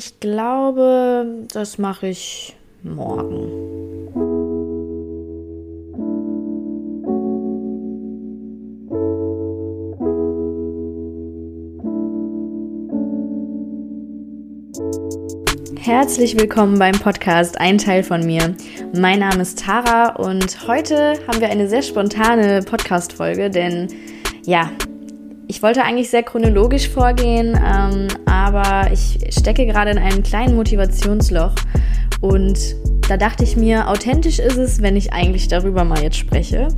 ich glaube, das mache ich morgen. Herzlich willkommen beim Podcast Ein Teil von mir. Mein Name ist Tara und heute haben wir eine sehr spontane Podcast-Folge, denn ja, ich wollte eigentlich sehr chronologisch vorgehen, ähm, aber ich stecke gerade in einem kleinen Motivationsloch und da dachte ich mir, authentisch ist es, wenn ich eigentlich darüber mal jetzt spreche.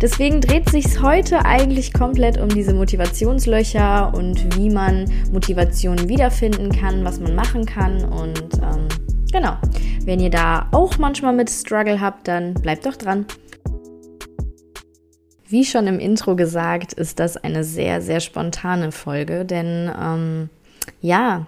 Deswegen dreht sich heute eigentlich komplett um diese Motivationslöcher und wie man Motivation wiederfinden kann, was man machen kann. Und ähm, genau, wenn ihr da auch manchmal mit Struggle habt, dann bleibt doch dran. Wie schon im Intro gesagt, ist das eine sehr, sehr spontane Folge, denn ähm, ja,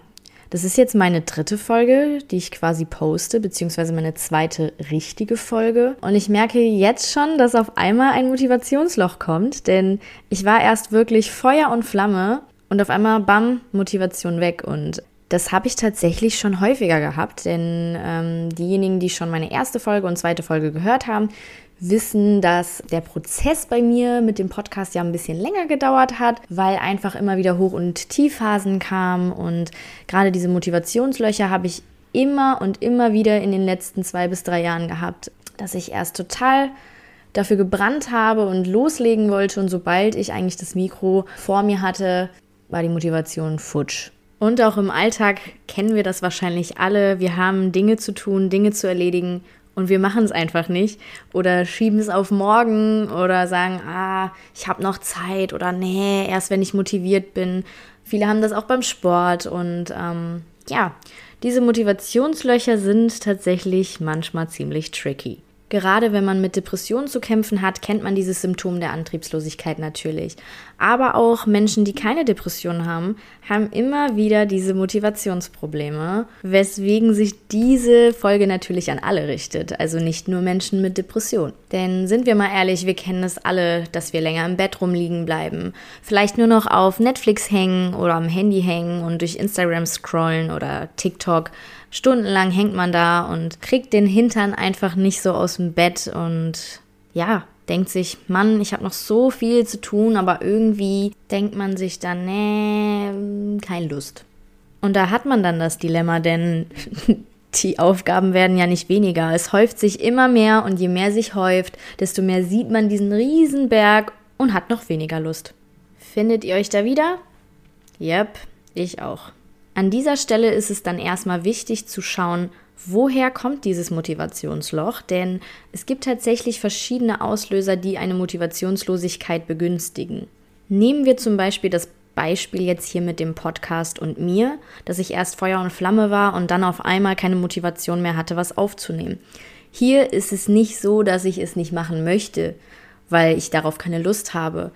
das ist jetzt meine dritte Folge, die ich quasi poste, beziehungsweise meine zweite richtige Folge. Und ich merke jetzt schon, dass auf einmal ein Motivationsloch kommt, denn ich war erst wirklich Feuer und Flamme und auf einmal, bam, Motivation weg. Und das habe ich tatsächlich schon häufiger gehabt, denn ähm, diejenigen, die schon meine erste Folge und zweite Folge gehört haben, wissen, dass der Prozess bei mir mit dem Podcast ja ein bisschen länger gedauert hat, weil einfach immer wieder Hoch- und Tiefphasen kamen und gerade diese Motivationslöcher habe ich immer und immer wieder in den letzten zwei bis drei Jahren gehabt, dass ich erst total dafür gebrannt habe und loslegen wollte und sobald ich eigentlich das Mikro vor mir hatte, war die Motivation futsch. Und auch im Alltag kennen wir das wahrscheinlich alle. Wir haben Dinge zu tun, Dinge zu erledigen und wir machen es einfach nicht oder schieben es auf morgen oder sagen, ah, ich habe noch Zeit oder nee, erst wenn ich motiviert bin. Viele haben das auch beim Sport und ähm, ja, diese Motivationslöcher sind tatsächlich manchmal ziemlich tricky. Gerade wenn man mit Depressionen zu kämpfen hat, kennt man dieses Symptom der Antriebslosigkeit natürlich. Aber auch Menschen, die keine Depression haben, haben immer wieder diese Motivationsprobleme, weswegen sich diese Folge natürlich an alle richtet, also nicht nur Menschen mit Depression. Denn sind wir mal ehrlich, wir kennen es alle, dass wir länger im Bett rumliegen bleiben, vielleicht nur noch auf Netflix hängen oder am Handy hängen und durch Instagram scrollen oder TikTok stundenlang hängt man da und kriegt den Hintern einfach nicht so aus dem Bett und ja, denkt sich, Mann, ich habe noch so viel zu tun, aber irgendwie denkt man sich dann, nee, keine Lust. Und da hat man dann das Dilemma, denn die Aufgaben werden ja nicht weniger. Es häuft sich immer mehr und je mehr sich häuft, desto mehr sieht man diesen Riesenberg und hat noch weniger Lust. Findet ihr euch da wieder? Yep, ich auch. An dieser Stelle ist es dann erstmal wichtig zu schauen, woher kommt dieses Motivationsloch, denn es gibt tatsächlich verschiedene Auslöser, die eine Motivationslosigkeit begünstigen. Nehmen wir zum Beispiel das Beispiel jetzt hier mit dem Podcast und mir, dass ich erst Feuer und Flamme war und dann auf einmal keine Motivation mehr hatte, was aufzunehmen. Hier ist es nicht so, dass ich es nicht machen möchte, weil ich darauf keine Lust habe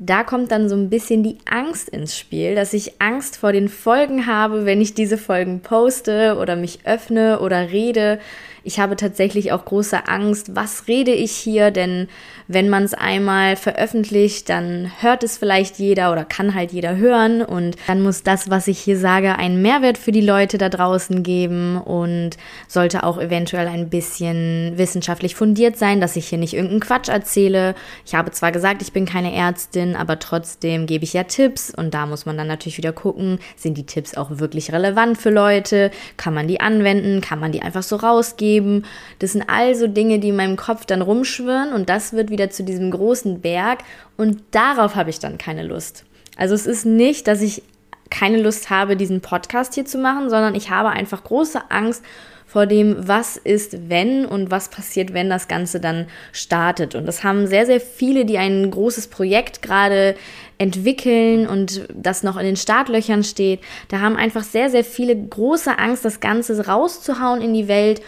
da kommt dann so ein bisschen die Angst ins Spiel, dass ich Angst vor den Folgen habe, wenn ich diese Folgen poste oder mich öffne oder rede, ich habe tatsächlich auch große Angst, was rede ich hier, denn wenn man es einmal veröffentlicht, dann hört es vielleicht jeder oder kann halt jeder hören und dann muss das, was ich hier sage, einen Mehrwert für die Leute da draußen geben und sollte auch eventuell ein bisschen wissenschaftlich fundiert sein, dass ich hier nicht irgendeinen Quatsch erzähle. Ich habe zwar gesagt, ich bin keine Ärztin, aber trotzdem gebe ich ja Tipps und da muss man dann natürlich wieder gucken, sind die Tipps auch wirklich relevant für Leute? Kann man die anwenden? Kann man die einfach so rausgeben? Geben. Das sind also Dinge, die in meinem Kopf dann rumschwirren und das wird wieder zu diesem großen Berg und darauf habe ich dann keine Lust. Also es ist nicht, dass ich keine Lust habe, diesen Podcast hier zu machen, sondern ich habe einfach große Angst vor dem, was ist, wenn und was passiert, wenn das Ganze dann startet. Und das haben sehr, sehr viele, die ein großes Projekt gerade entwickeln und das noch in den Startlöchern steht. Da haben einfach sehr, sehr viele große Angst, das Ganze rauszuhauen in die Welt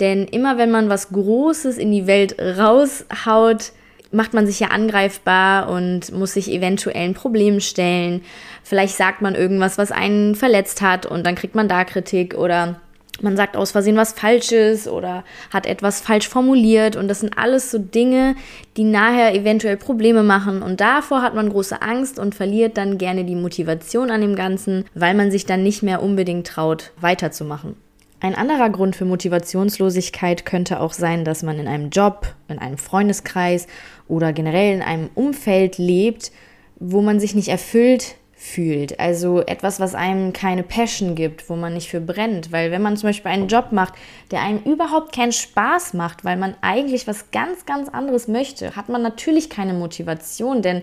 denn immer wenn man was Großes in die Welt raushaut, macht man sich ja angreifbar und muss sich eventuellen Problemen stellen. Vielleicht sagt man irgendwas, was einen verletzt hat und dann kriegt man da Kritik oder man sagt aus Versehen was Falsches oder hat etwas falsch formuliert und das sind alles so Dinge, die nachher eventuell Probleme machen und davor hat man große Angst und verliert dann gerne die Motivation an dem Ganzen, weil man sich dann nicht mehr unbedingt traut, weiterzumachen. Ein anderer Grund für Motivationslosigkeit könnte auch sein, dass man in einem Job, in einem Freundeskreis oder generell in einem Umfeld lebt, wo man sich nicht erfüllt fühlt. Also etwas, was einem keine Passion gibt, wo man nicht für brennt. Weil wenn man zum Beispiel einen Job macht, der einem überhaupt keinen Spaß macht, weil man eigentlich was ganz, ganz anderes möchte, hat man natürlich keine Motivation, denn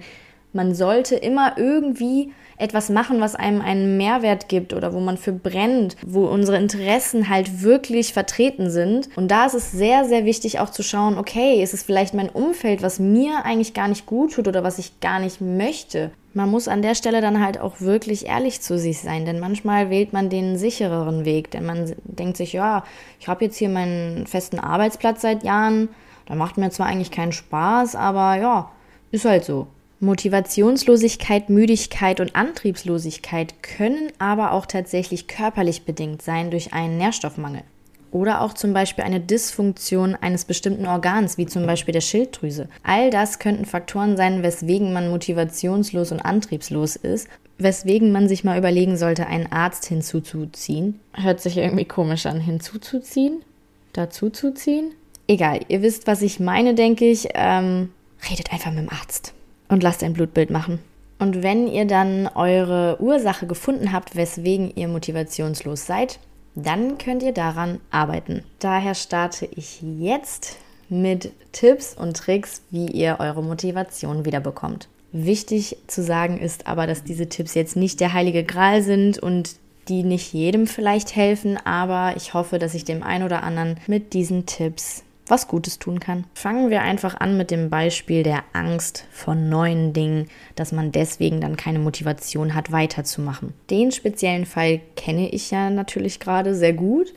man sollte immer irgendwie etwas machen, was einem einen Mehrwert gibt oder wo man für brennt, wo unsere Interessen halt wirklich vertreten sind. Und da ist es sehr, sehr wichtig auch zu schauen, okay, ist es vielleicht mein Umfeld, was mir eigentlich gar nicht gut tut oder was ich gar nicht möchte. Man muss an der Stelle dann halt auch wirklich ehrlich zu sich sein, denn manchmal wählt man den sichereren Weg, denn man denkt sich, ja, ich habe jetzt hier meinen festen Arbeitsplatz seit Jahren, da macht mir zwar eigentlich keinen Spaß, aber ja, ist halt so. Motivationslosigkeit, Müdigkeit und Antriebslosigkeit können aber auch tatsächlich körperlich bedingt sein durch einen Nährstoffmangel. Oder auch zum Beispiel eine Dysfunktion eines bestimmten Organs, wie zum Beispiel der Schilddrüse. All das könnten Faktoren sein, weswegen man motivationslos und antriebslos ist, weswegen man sich mal überlegen sollte, einen Arzt hinzuzuziehen. Hört sich irgendwie komisch an, hinzuzuziehen? Dazuzuziehen? Egal, ihr wisst, was ich meine, denke ich. Ähm, redet einfach mit dem Arzt und lasst ein Blutbild machen. Und wenn ihr dann eure Ursache gefunden habt, weswegen ihr motivationslos seid, dann könnt ihr daran arbeiten. Daher starte ich jetzt mit Tipps und Tricks, wie ihr eure Motivation wiederbekommt. Wichtig zu sagen ist aber, dass diese Tipps jetzt nicht der heilige Gral sind und die nicht jedem vielleicht helfen, aber ich hoffe, dass ich dem einen oder anderen mit diesen Tipps was Gutes tun kann. Fangen wir einfach an mit dem Beispiel der Angst vor neuen Dingen, dass man deswegen dann keine Motivation hat, weiterzumachen. Den speziellen Fall kenne ich ja natürlich gerade sehr gut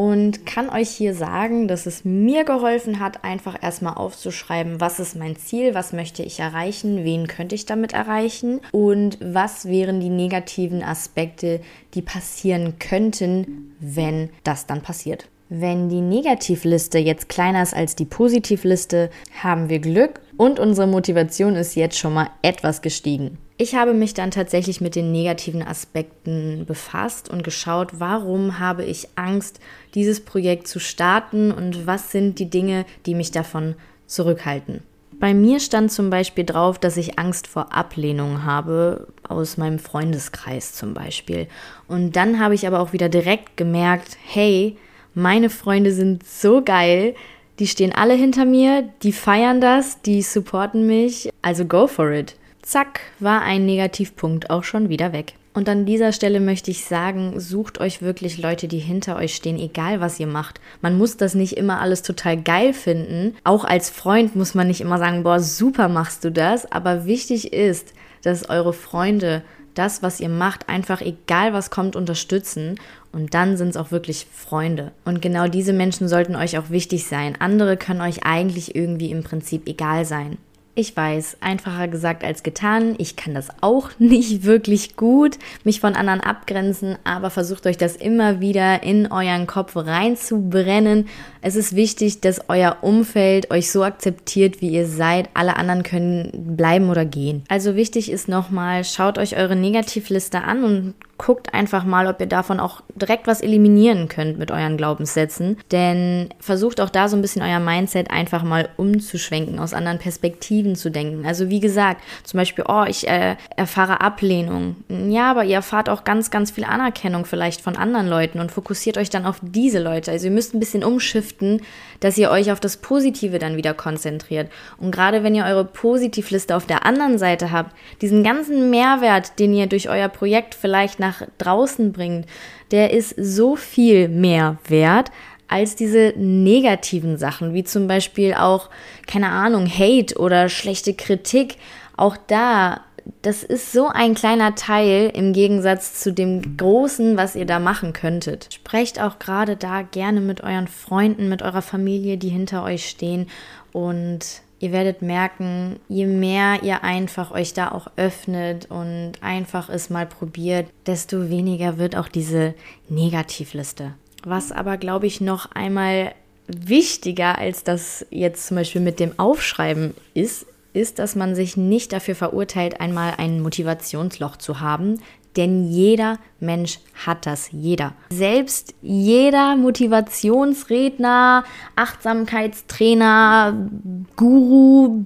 und kann euch hier sagen, dass es mir geholfen hat, einfach erstmal aufzuschreiben, was ist mein Ziel, was möchte ich erreichen, wen könnte ich damit erreichen und was wären die negativen Aspekte, die passieren könnten, wenn das dann passiert. Wenn die Negativliste jetzt kleiner ist als die Positivliste, haben wir Glück und unsere Motivation ist jetzt schon mal etwas gestiegen. Ich habe mich dann tatsächlich mit den negativen Aspekten befasst und geschaut, warum habe ich Angst, dieses Projekt zu starten und was sind die Dinge, die mich davon zurückhalten. Bei mir stand zum Beispiel drauf, dass ich Angst vor Ablehnung habe, aus meinem Freundeskreis zum Beispiel. Und dann habe ich aber auch wieder direkt gemerkt, hey, meine Freunde sind so geil. Die stehen alle hinter mir, die feiern das, die supporten mich. Also go for it. Zack, war ein Negativpunkt auch schon wieder weg. Und an dieser Stelle möchte ich sagen, sucht euch wirklich Leute, die hinter euch stehen, egal was ihr macht. Man muss das nicht immer alles total geil finden. Auch als Freund muss man nicht immer sagen, boah, super machst du das. Aber wichtig ist, dass eure Freunde das, was ihr macht, einfach egal was kommt, unterstützen. Und dann sind es auch wirklich Freunde. Und genau diese Menschen sollten euch auch wichtig sein. Andere können euch eigentlich irgendwie im Prinzip egal sein. Ich weiß, einfacher gesagt als getan. Ich kann das auch nicht wirklich gut, mich von anderen abgrenzen, aber versucht euch das immer wieder in euren Kopf reinzubrennen. Es ist wichtig, dass euer Umfeld euch so akzeptiert, wie ihr seid. Alle anderen können bleiben oder gehen. Also wichtig ist nochmal, schaut euch eure Negativliste an und guckt einfach mal, ob ihr davon auch direkt was eliminieren könnt mit euren Glaubenssätzen. Denn versucht auch da so ein bisschen euer Mindset einfach mal umzuschwenken, aus anderen Perspektiven zu denken. Also wie gesagt, zum Beispiel, oh, ich äh, erfahre Ablehnung. Ja, aber ihr erfahrt auch ganz, ganz viel Anerkennung vielleicht von anderen Leuten und fokussiert euch dann auf diese Leute. Also ihr müsst ein bisschen umschiften, dass ihr euch auf das Positive dann wieder konzentriert. Und gerade wenn ihr eure Positivliste auf der anderen Seite habt, diesen ganzen Mehrwert, den ihr durch euer Projekt vielleicht nach draußen bringt, der ist so viel mehr wert als diese negativen Sachen, wie zum Beispiel auch, keine Ahnung, Hate oder schlechte Kritik. Auch da, das ist so ein kleiner Teil im Gegensatz zu dem Großen, was ihr da machen könntet. Sprecht auch gerade da gerne mit euren Freunden, mit eurer Familie, die hinter euch stehen und ihr werdet merken, je mehr ihr einfach euch da auch öffnet und einfach es mal probiert, desto weniger wird auch diese Negativliste. Was aber, glaube ich, noch einmal wichtiger als das jetzt zum Beispiel mit dem Aufschreiben ist, ist, dass man sich nicht dafür verurteilt, einmal ein Motivationsloch zu haben, denn jeder Mensch hat das, jeder. Selbst jeder Motivationsredner, Achtsamkeitstrainer, Guru,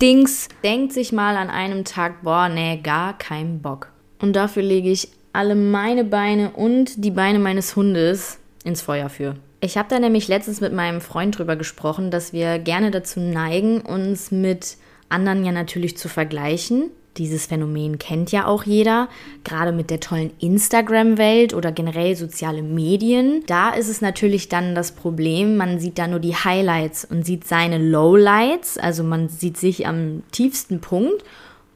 Dings denkt sich mal an einem Tag, boah, nee, gar kein Bock. Und dafür lege ich alle meine Beine und die Beine meines Hundes ins Feuer für. Ich habe da nämlich letztens mit meinem Freund drüber gesprochen, dass wir gerne dazu neigen, uns mit anderen ja natürlich zu vergleichen. Dieses Phänomen kennt ja auch jeder, gerade mit der tollen Instagram-Welt oder generell soziale Medien. Da ist es natürlich dann das Problem, man sieht da nur die Highlights und sieht seine Lowlights, also man sieht sich am tiefsten Punkt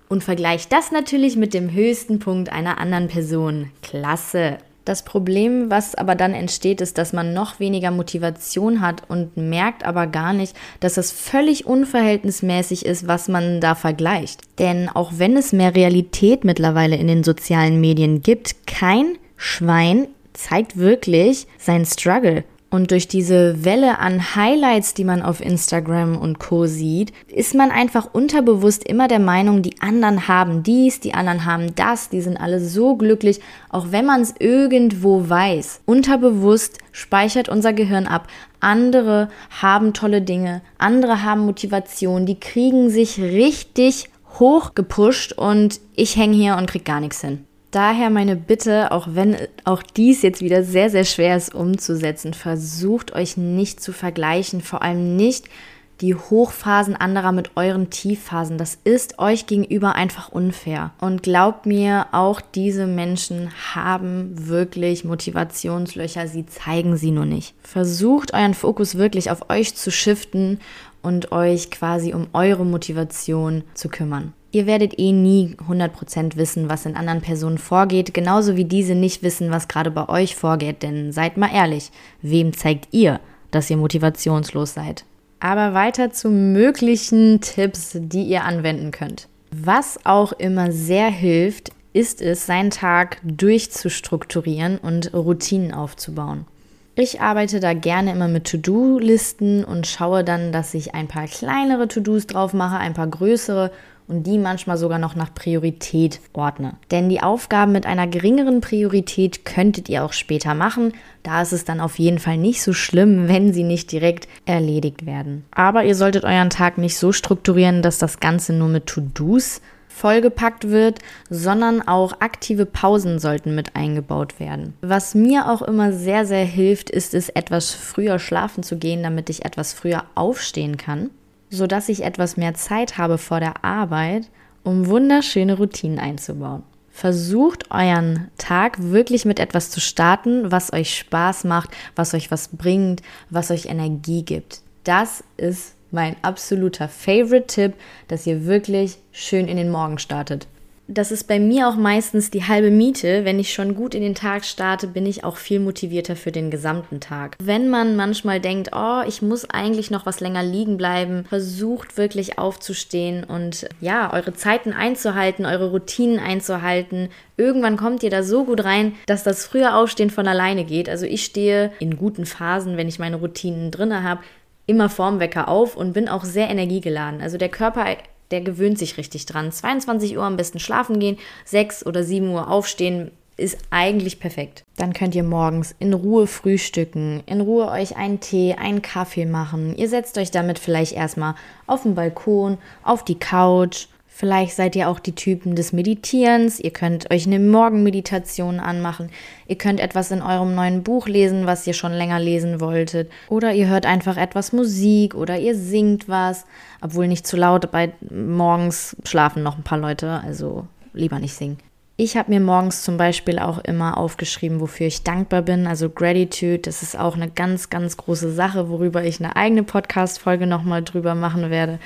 und vergleicht das natürlich mit dem höchsten Punkt einer anderen Person. Klasse. Das Problem, was aber dann entsteht, ist, dass man noch weniger Motivation hat und merkt aber gar nicht, dass es völlig unverhältnismäßig ist, was man da vergleicht. Denn auch wenn es mehr Realität mittlerweile in den sozialen Medien gibt, kein Schwein zeigt wirklich sein Struggle. Und durch diese Welle an Highlights, die man auf Instagram und Co sieht, ist man einfach unterbewusst immer der Meinung, die anderen haben dies, die anderen haben das, die sind alle so glücklich, auch wenn man es irgendwo weiß. Unterbewusst speichert unser Gehirn ab. Andere haben tolle Dinge, andere haben Motivation, die kriegen sich richtig hoch gepusht und ich hänge hier und krieg gar nichts hin. Daher meine Bitte, auch wenn auch dies jetzt wieder sehr, sehr schwer ist umzusetzen, versucht euch nicht zu vergleichen, vor allem nicht die Hochphasen anderer mit euren Tiefphasen. Das ist euch gegenüber einfach unfair. Und glaubt mir, auch diese Menschen haben wirklich Motivationslöcher, sie zeigen sie nur nicht. Versucht euren Fokus wirklich auf euch zu shiften und euch quasi um eure Motivation zu kümmern. Ihr werdet eh nie 100% wissen, was in anderen Personen vorgeht, genauso wie diese nicht wissen, was gerade bei euch vorgeht, denn seid mal ehrlich, wem zeigt ihr, dass ihr motivationslos seid? Aber weiter zu möglichen Tipps, die ihr anwenden könnt. Was auch immer sehr hilft, ist es, seinen Tag durchzustrukturieren und Routinen aufzubauen. Ich arbeite da gerne immer mit To-Do-Listen und schaue dann, dass ich ein paar kleinere To-Dos drauf mache, ein paar größere und die manchmal sogar noch nach Priorität ordne. Denn die Aufgaben mit einer geringeren Priorität könntet ihr auch später machen. Da ist es dann auf jeden Fall nicht so schlimm, wenn sie nicht direkt erledigt werden. Aber ihr solltet euren Tag nicht so strukturieren, dass das Ganze nur mit To-Dos vollgepackt wird, sondern auch aktive Pausen sollten mit eingebaut werden. Was mir auch immer sehr, sehr hilft, ist es, etwas früher schlafen zu gehen, damit ich etwas früher aufstehen kann sodass ich etwas mehr Zeit habe vor der Arbeit, um wunderschöne Routinen einzubauen. Versucht euren Tag wirklich mit etwas zu starten, was euch Spaß macht, was euch was bringt, was euch Energie gibt. Das ist mein absoluter Favorite-Tipp, dass ihr wirklich schön in den Morgen startet das ist bei mir auch meistens die halbe Miete. Wenn ich schon gut in den Tag starte, bin ich auch viel motivierter für den gesamten Tag. Wenn man manchmal denkt, oh, ich muss eigentlich noch was länger liegen bleiben, versucht wirklich aufzustehen und ja, eure Zeiten einzuhalten, eure Routinen einzuhalten. Irgendwann kommt ihr da so gut rein, dass das frühe Aufstehen von alleine geht. Also ich stehe in guten Phasen, wenn ich meine Routinen drinne habe, immer vorm Wecker auf und bin auch sehr energiegeladen. Also der Körper der gewöhnt sich richtig dran. 22 Uhr am besten schlafen gehen, 6 oder 7 Uhr aufstehen, ist eigentlich perfekt. Dann könnt ihr morgens in Ruhe frühstücken, in Ruhe euch einen Tee, einen Kaffee machen. Ihr setzt euch damit vielleicht erstmal auf den Balkon, auf die Couch Vielleicht seid ihr auch die Typen des Meditierens. Ihr könnt euch eine Morgenmeditation anmachen. Ihr könnt etwas in eurem neuen Buch lesen, was ihr schon länger lesen wolltet. Oder ihr hört einfach etwas Musik oder ihr singt was. Obwohl nicht zu laut, bei morgens schlafen noch ein paar Leute, also lieber nicht singen. Ich habe mir morgens zum Beispiel auch immer aufgeschrieben, wofür ich dankbar bin. Also Gratitude, das ist auch eine ganz, ganz große Sache, worüber ich eine eigene Podcast-Folge nochmal drüber machen werde.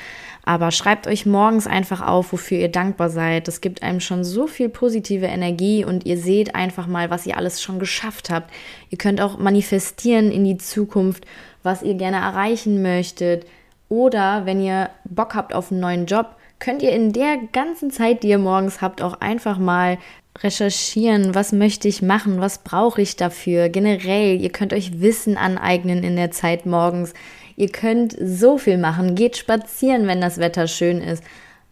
Aber schreibt euch morgens einfach auf, wofür ihr dankbar seid. Das gibt einem schon so viel positive Energie und ihr seht einfach mal, was ihr alles schon geschafft habt. Ihr könnt auch manifestieren in die Zukunft, was ihr gerne erreichen möchtet. Oder wenn ihr Bock habt auf einen neuen Job, könnt ihr in der ganzen Zeit, die ihr morgens habt, auch einfach mal recherchieren, was möchte ich machen, was brauche ich dafür. Generell, ihr könnt euch Wissen aneignen in der Zeit morgens. Ihr könnt so viel machen. Geht spazieren, wenn das Wetter schön ist.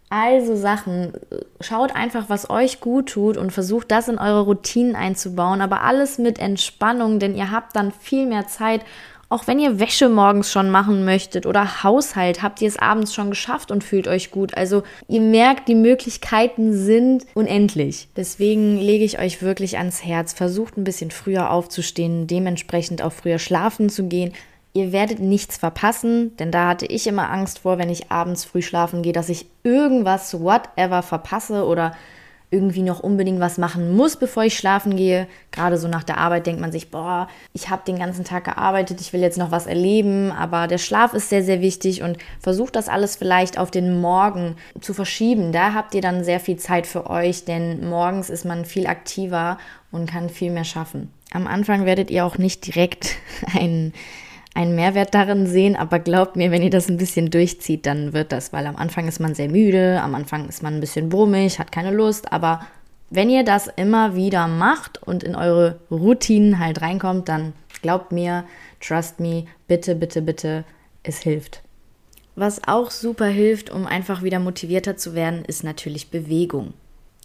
Also Sachen. Schaut einfach, was euch gut tut und versucht das in eure Routinen einzubauen. Aber alles mit Entspannung, denn ihr habt dann viel mehr Zeit auch wenn ihr Wäsche morgens schon machen möchtet oder Haushalt, habt ihr es abends schon geschafft und fühlt euch gut. Also ihr merkt, die Möglichkeiten sind unendlich. Deswegen lege ich euch wirklich ans Herz, versucht ein bisschen früher aufzustehen, dementsprechend auch früher schlafen zu gehen. Ihr werdet nichts verpassen, denn da hatte ich immer Angst vor, wenn ich abends früh schlafen gehe, dass ich irgendwas, whatever, verpasse oder irgendwie noch unbedingt was machen muss, bevor ich schlafen gehe. Gerade so nach der Arbeit denkt man sich, boah, ich habe den ganzen Tag gearbeitet, ich will jetzt noch was erleben, aber der Schlaf ist sehr, sehr wichtig und versucht das alles vielleicht auf den Morgen zu verschieben. Da habt ihr dann sehr viel Zeit für euch, denn morgens ist man viel aktiver und kann viel mehr schaffen. Am Anfang werdet ihr auch nicht direkt einen einen Mehrwert darin sehen, aber glaubt mir, wenn ihr das ein bisschen durchzieht, dann wird das, weil am Anfang ist man sehr müde, am Anfang ist man ein bisschen brummig, hat keine Lust, aber wenn ihr das immer wieder macht und in eure Routinen halt reinkommt, dann glaubt mir, trust me, bitte, bitte, bitte, es hilft. Was auch super hilft, um einfach wieder motivierter zu werden, ist natürlich Bewegung.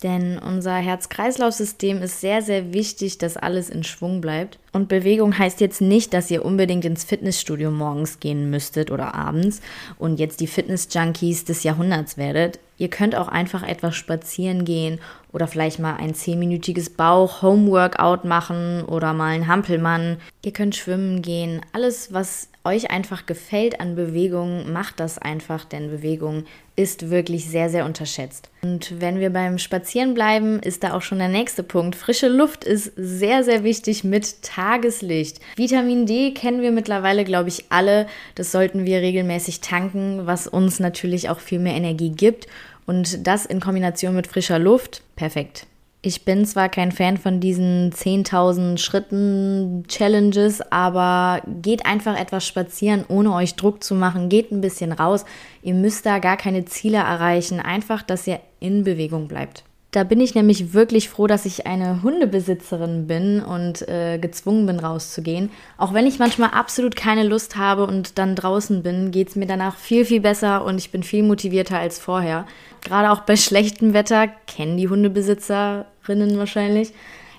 Denn unser Herz-Kreislauf-System ist sehr, sehr wichtig, dass alles in Schwung bleibt. Und Bewegung heißt jetzt nicht, dass ihr unbedingt ins Fitnessstudio morgens gehen müsstet oder abends und jetzt die Fitness-Junkies des Jahrhunderts werdet. Ihr könnt auch einfach etwas spazieren gehen oder vielleicht mal ein zehnminütiges Bauch-Home-Workout machen oder mal einen Hampelmann. Ihr könnt schwimmen gehen. Alles, was euch einfach gefällt an Bewegung, macht das einfach, denn Bewegung ist wirklich sehr, sehr unterschätzt. Und wenn wir beim Spazieren bleiben, ist da auch schon der nächste Punkt. Frische Luft ist sehr, sehr wichtig mit Tageslicht. Vitamin D kennen wir mittlerweile, glaube ich, alle. Das sollten wir regelmäßig tanken, was uns natürlich auch viel mehr Energie gibt. Und das in Kombination mit frischer Luft, perfekt. Ich bin zwar kein Fan von diesen 10.000 Schritten Challenges, aber geht einfach etwas spazieren, ohne euch Druck zu machen. Geht ein bisschen raus. Ihr müsst da gar keine Ziele erreichen. Einfach, dass ihr in Bewegung bleibt. Da bin ich nämlich wirklich froh, dass ich eine Hundebesitzerin bin und äh, gezwungen bin, rauszugehen. Auch wenn ich manchmal absolut keine Lust habe und dann draußen bin, geht es mir danach viel, viel besser und ich bin viel motivierter als vorher. Gerade auch bei schlechtem Wetter kennen die Hundebesitzerinnen wahrscheinlich.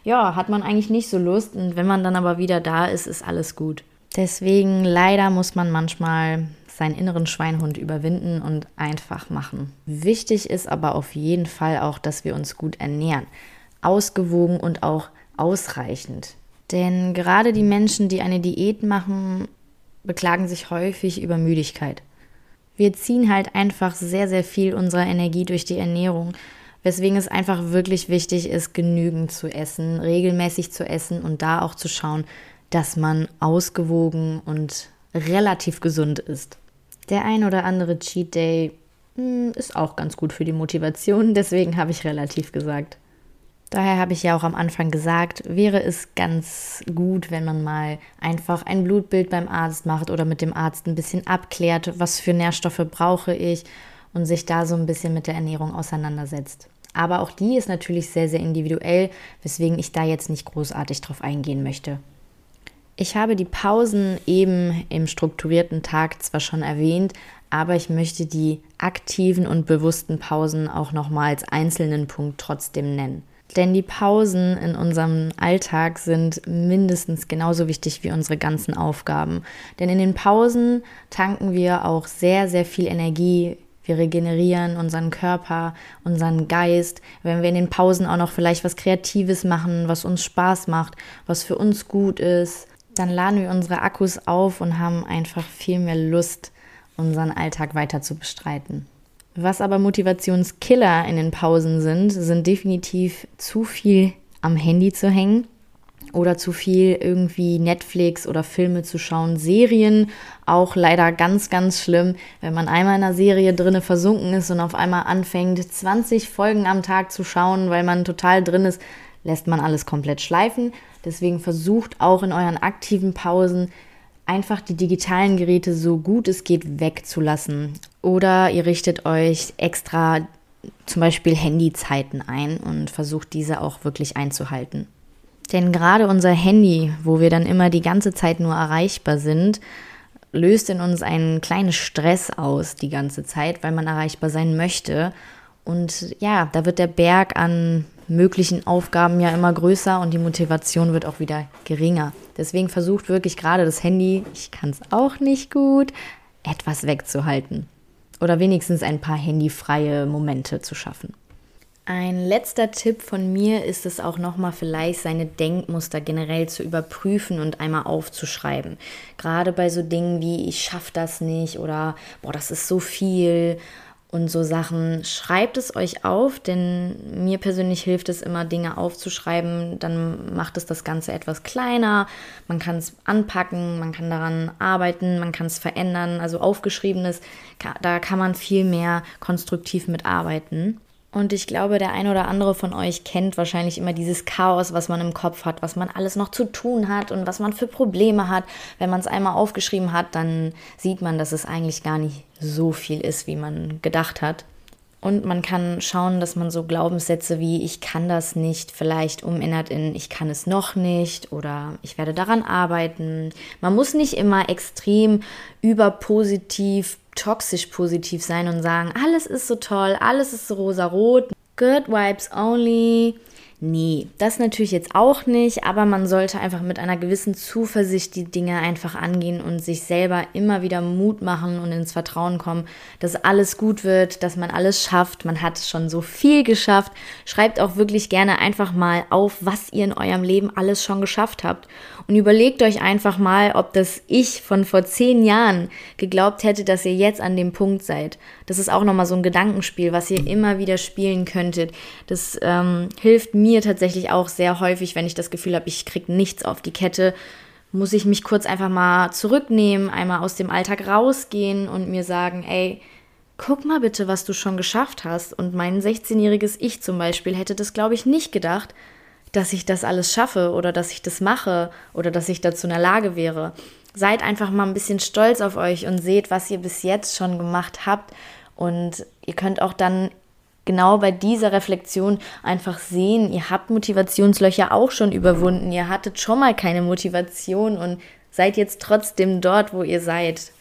Ja, hat man eigentlich nicht so Lust und wenn man dann aber wieder da ist, ist alles gut. Deswegen leider muss man manchmal seinen inneren Schweinhund überwinden und einfach machen. Wichtig ist aber auf jeden Fall auch, dass wir uns gut ernähren. Ausgewogen und auch ausreichend. Denn gerade die Menschen, die eine Diät machen, beklagen sich häufig über Müdigkeit. Wir ziehen halt einfach sehr, sehr viel unserer Energie durch die Ernährung, weswegen es einfach wirklich wichtig ist, genügend zu essen, regelmäßig zu essen und da auch zu schauen, dass man ausgewogen und relativ gesund ist. Der ein oder andere Cheat Day hm, ist auch ganz gut für die Motivation, deswegen habe ich relativ gesagt. Daher habe ich ja auch am Anfang gesagt, wäre es ganz gut, wenn man mal einfach ein Blutbild beim Arzt macht oder mit dem Arzt ein bisschen abklärt, was für Nährstoffe brauche ich und sich da so ein bisschen mit der Ernährung auseinandersetzt. Aber auch die ist natürlich sehr, sehr individuell, weswegen ich da jetzt nicht großartig drauf eingehen möchte. Ich habe die Pausen eben im strukturierten Tag zwar schon erwähnt, aber ich möchte die aktiven und bewussten Pausen auch nochmal als einzelnen Punkt trotzdem nennen. Denn die Pausen in unserem Alltag sind mindestens genauso wichtig wie unsere ganzen Aufgaben. Denn in den Pausen tanken wir auch sehr, sehr viel Energie. Wir regenerieren unseren Körper, unseren Geist. Wenn wir in den Pausen auch noch vielleicht was Kreatives machen, was uns Spaß macht, was für uns gut ist, dann laden wir unsere Akkus auf und haben einfach viel mehr Lust, unseren Alltag weiter zu bestreiten. Was aber Motivationskiller in den Pausen sind, sind definitiv zu viel am Handy zu hängen oder zu viel irgendwie Netflix oder Filme zu schauen. Serien auch leider ganz, ganz schlimm, wenn man einmal in einer Serie drinne versunken ist und auf einmal anfängt, 20 Folgen am Tag zu schauen, weil man total drin ist, lässt man alles komplett schleifen. Deswegen versucht auch in euren aktiven Pausen einfach die digitalen Geräte so gut es geht wegzulassen. Oder ihr richtet euch extra zum Beispiel Handyzeiten ein und versucht diese auch wirklich einzuhalten. Denn gerade unser Handy, wo wir dann immer die ganze Zeit nur erreichbar sind, löst in uns einen kleinen Stress aus die ganze Zeit, weil man erreichbar sein möchte. Und ja, da wird der Berg an möglichen Aufgaben ja immer größer und die Motivation wird auch wieder geringer. Deswegen versucht wirklich gerade das Handy, ich kann es auch nicht gut, etwas wegzuhalten. Oder wenigstens ein paar handyfreie Momente zu schaffen. Ein letzter Tipp von mir ist es auch nochmal vielleicht seine Denkmuster generell zu überprüfen und einmal aufzuschreiben. Gerade bei so Dingen wie ich schaffe das nicht oder boah, das ist so viel und so Sachen. Schreibt es euch auf, denn mir persönlich hilft es immer, Dinge aufzuschreiben. Dann macht es das Ganze etwas kleiner. Man kann es anpacken, man kann daran arbeiten, man kann es verändern. Also aufgeschriebenes, da kann man viel mehr konstruktiv mitarbeiten. Und ich glaube, der ein oder andere von euch kennt wahrscheinlich immer dieses Chaos, was man im Kopf hat, was man alles noch zu tun hat und was man für Probleme hat. Wenn man es einmal aufgeschrieben hat, dann sieht man, dass es eigentlich gar nicht so viel ist, wie man gedacht hat. Und man kann schauen, dass man so Glaubenssätze wie ich kann das nicht vielleicht umändert in ich kann es noch nicht oder ich werde daran arbeiten. Man muss nicht immer extrem überpositiv, toxisch positiv sein und sagen, alles ist so toll, alles ist so rosa-rot, good vibes only. Nee, das natürlich jetzt auch nicht, aber man sollte einfach mit einer gewissen Zuversicht die Dinge einfach angehen und sich selber immer wieder Mut machen und ins Vertrauen kommen, dass alles gut wird, dass man alles schafft. Man hat schon so viel geschafft. Schreibt auch wirklich gerne einfach mal auf, was ihr in eurem Leben alles schon geschafft habt. Und überlegt euch einfach mal, ob das ich von vor zehn Jahren geglaubt hätte, dass ihr jetzt an dem Punkt seid. Das ist auch nochmal so ein Gedankenspiel, was ihr immer wieder spielen könntet. Das ähm, hilft mir tatsächlich auch sehr häufig, wenn ich das Gefühl habe, ich kriege nichts auf die Kette, muss ich mich kurz einfach mal zurücknehmen, einmal aus dem Alltag rausgehen und mir sagen, ey, guck mal bitte, was du schon geschafft hast. Und mein 16-jähriges Ich zum Beispiel hätte das, glaube ich, nicht gedacht, dass ich das alles schaffe oder dass ich das mache oder dass ich dazu in der Lage wäre. Seid einfach mal ein bisschen stolz auf euch und seht, was ihr bis jetzt schon gemacht habt. Und ihr könnt auch dann genau bei dieser Reflexion einfach sehen, ihr habt Motivationslöcher auch schon überwunden, ihr hattet schon mal keine Motivation und seid jetzt trotzdem dort, wo ihr seid.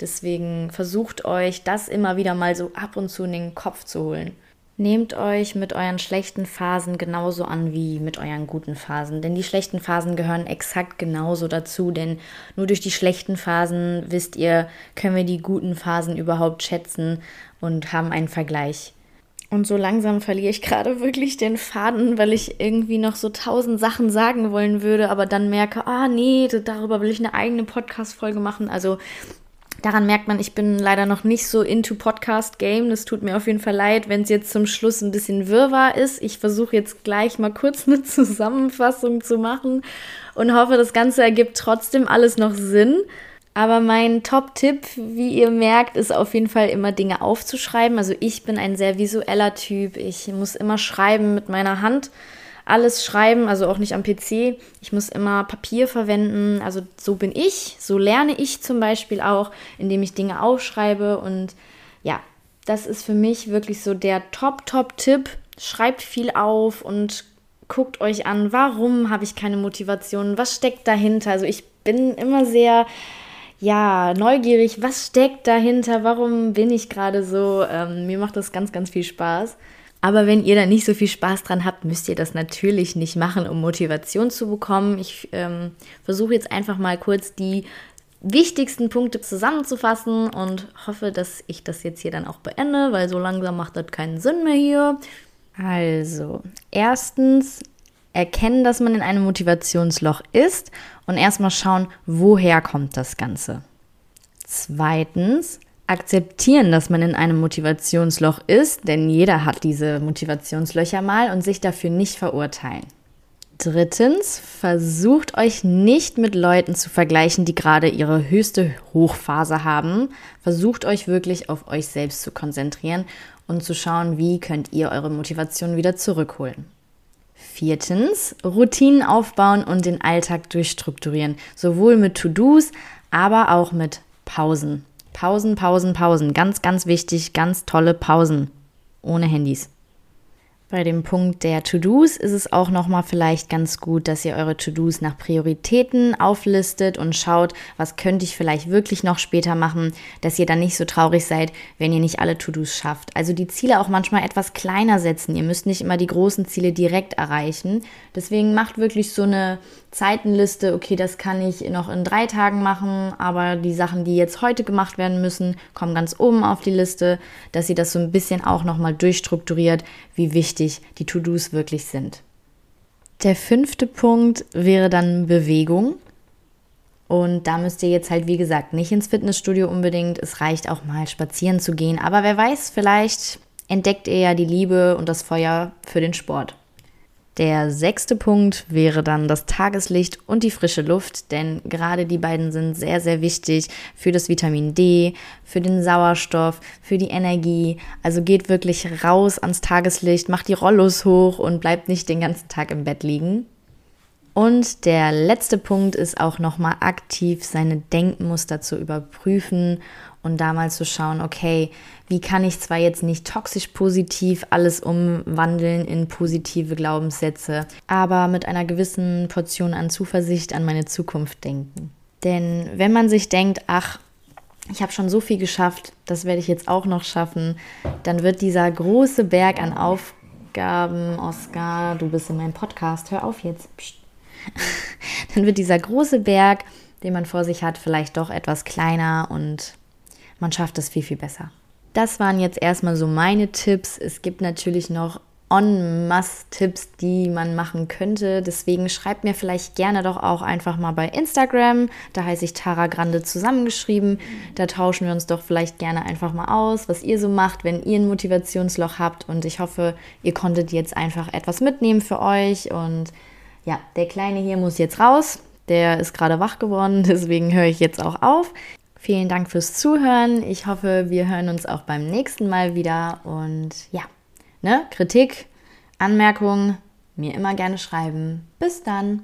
Deswegen versucht euch das immer wieder mal so ab und zu in den Kopf zu holen. Nehmt euch mit euren schlechten Phasen genauso an wie mit euren guten Phasen, denn die schlechten Phasen gehören exakt genauso dazu, denn nur durch die schlechten Phasen wisst ihr, können wir die guten Phasen überhaupt schätzen und haben einen Vergleich. Und so langsam verliere ich gerade wirklich den Faden, weil ich irgendwie noch so tausend Sachen sagen wollen würde, aber dann merke, ah nee, darüber will ich eine eigene Podcast-Folge machen. Also daran merkt man, ich bin leider noch nicht so into Podcast-Game. Das tut mir auf jeden Fall leid, wenn es jetzt zum Schluss ein bisschen Wirrwarr ist. Ich versuche jetzt gleich mal kurz eine Zusammenfassung zu machen und hoffe, das Ganze ergibt trotzdem alles noch Sinn. Aber mein Top-Tipp, wie ihr merkt, ist auf jeden Fall immer Dinge aufzuschreiben. Also ich bin ein sehr visueller Typ. Ich muss immer schreiben mit meiner Hand. Alles schreiben, also auch nicht am PC. Ich muss immer Papier verwenden. Also so bin ich. So lerne ich zum Beispiel auch, indem ich Dinge aufschreibe. Und ja, das ist für mich wirklich so der Top-Top-Tipp. Schreibt viel auf und guckt euch an, warum habe ich keine Motivation? Was steckt dahinter? Also ich bin immer sehr ja, neugierig, was steckt dahinter, warum bin ich gerade so. Ähm, mir macht das ganz, ganz viel Spaß. Aber wenn ihr da nicht so viel Spaß dran habt, müsst ihr das natürlich nicht machen, um Motivation zu bekommen. Ich ähm, versuche jetzt einfach mal kurz die wichtigsten Punkte zusammenzufassen und hoffe, dass ich das jetzt hier dann auch beende, weil so langsam macht das keinen Sinn mehr hier. Also, erstens, erkennen, dass man in einem Motivationsloch ist und erstmal schauen, woher kommt das Ganze. Zweitens, akzeptieren, dass man in einem Motivationsloch ist, denn jeder hat diese Motivationslöcher mal und sich dafür nicht verurteilen. Drittens, versucht euch nicht mit Leuten zu vergleichen, die gerade ihre höchste Hochphase haben. Versucht euch wirklich auf euch selbst zu konzentrieren und zu schauen, wie könnt ihr eure Motivation wieder zurückholen. Viertens, Routinen aufbauen und den Alltag durchstrukturieren, sowohl mit To-Dos, aber auch mit Pausen. Pausen, Pausen, Pausen. Ganz, ganz wichtig, ganz tolle Pausen. ohne Handys. Bei dem Punkt der To-Dos ist es auch nochmal vielleicht ganz gut, dass ihr eure To-Dos nach Prioritäten auflistet und schaut, was könnte ich vielleicht wirklich noch später machen, dass ihr dann nicht so traurig seid, wenn ihr nicht alle To-Dos schafft. Also die Ziele auch manchmal etwas kleiner setzen. Ihr müsst nicht immer die großen Ziele direkt erreichen. Deswegen macht wirklich so eine Zeitenliste, okay, das kann ich noch in drei Tagen machen, aber die Sachen, die jetzt heute gemacht werden müssen, kommen ganz oben auf die Liste, dass ihr das so ein bisschen auch nochmal durchstrukturiert, wie wichtig die To-Dos wirklich sind. Der fünfte Punkt wäre dann Bewegung. Und da müsst ihr jetzt halt, wie gesagt, nicht ins Fitnessstudio unbedingt. Es reicht auch mal spazieren zu gehen. Aber wer weiß, vielleicht entdeckt ihr ja die Liebe und das Feuer für den Sport. Der sechste Punkt wäre dann das Tageslicht und die frische Luft, denn gerade die beiden sind sehr, sehr wichtig für das Vitamin D, für den Sauerstoff, für die Energie. Also geht wirklich raus ans Tageslicht, macht die Rollos hoch und bleibt nicht den ganzen Tag im Bett liegen. Und der letzte Punkt ist auch nochmal aktiv seine Denkmuster zu überprüfen und da mal zu schauen, okay, wie kann ich zwar jetzt nicht toxisch positiv alles umwandeln in positive Glaubenssätze, aber mit einer gewissen Portion an Zuversicht an meine Zukunft denken. Denn wenn man sich denkt, ach, ich habe schon so viel geschafft, das werde ich jetzt auch noch schaffen, dann wird dieser große Berg an Aufgaben, Oscar, du bist in meinem Podcast, hör auf jetzt. Psst. dann wird dieser große Berg, den man vor sich hat, vielleicht doch etwas kleiner und man schafft es viel, viel besser. Das waren jetzt erstmal so meine Tipps. Es gibt natürlich noch en masse Tipps, die man machen könnte. Deswegen schreibt mir vielleicht gerne doch auch einfach mal bei Instagram. Da heiße ich Tara Grande zusammengeschrieben. Da tauschen wir uns doch vielleicht gerne einfach mal aus, was ihr so macht, wenn ihr ein Motivationsloch habt. Und ich hoffe, ihr konntet jetzt einfach etwas mitnehmen für euch. Und ja, der Kleine hier muss jetzt raus. Der ist gerade wach geworden, deswegen höre ich jetzt auch auf. Vielen Dank fürs Zuhören. Ich hoffe, wir hören uns auch beim nächsten Mal wieder. Und ja, ne, Kritik, Anmerkungen, mir immer gerne schreiben. Bis dann.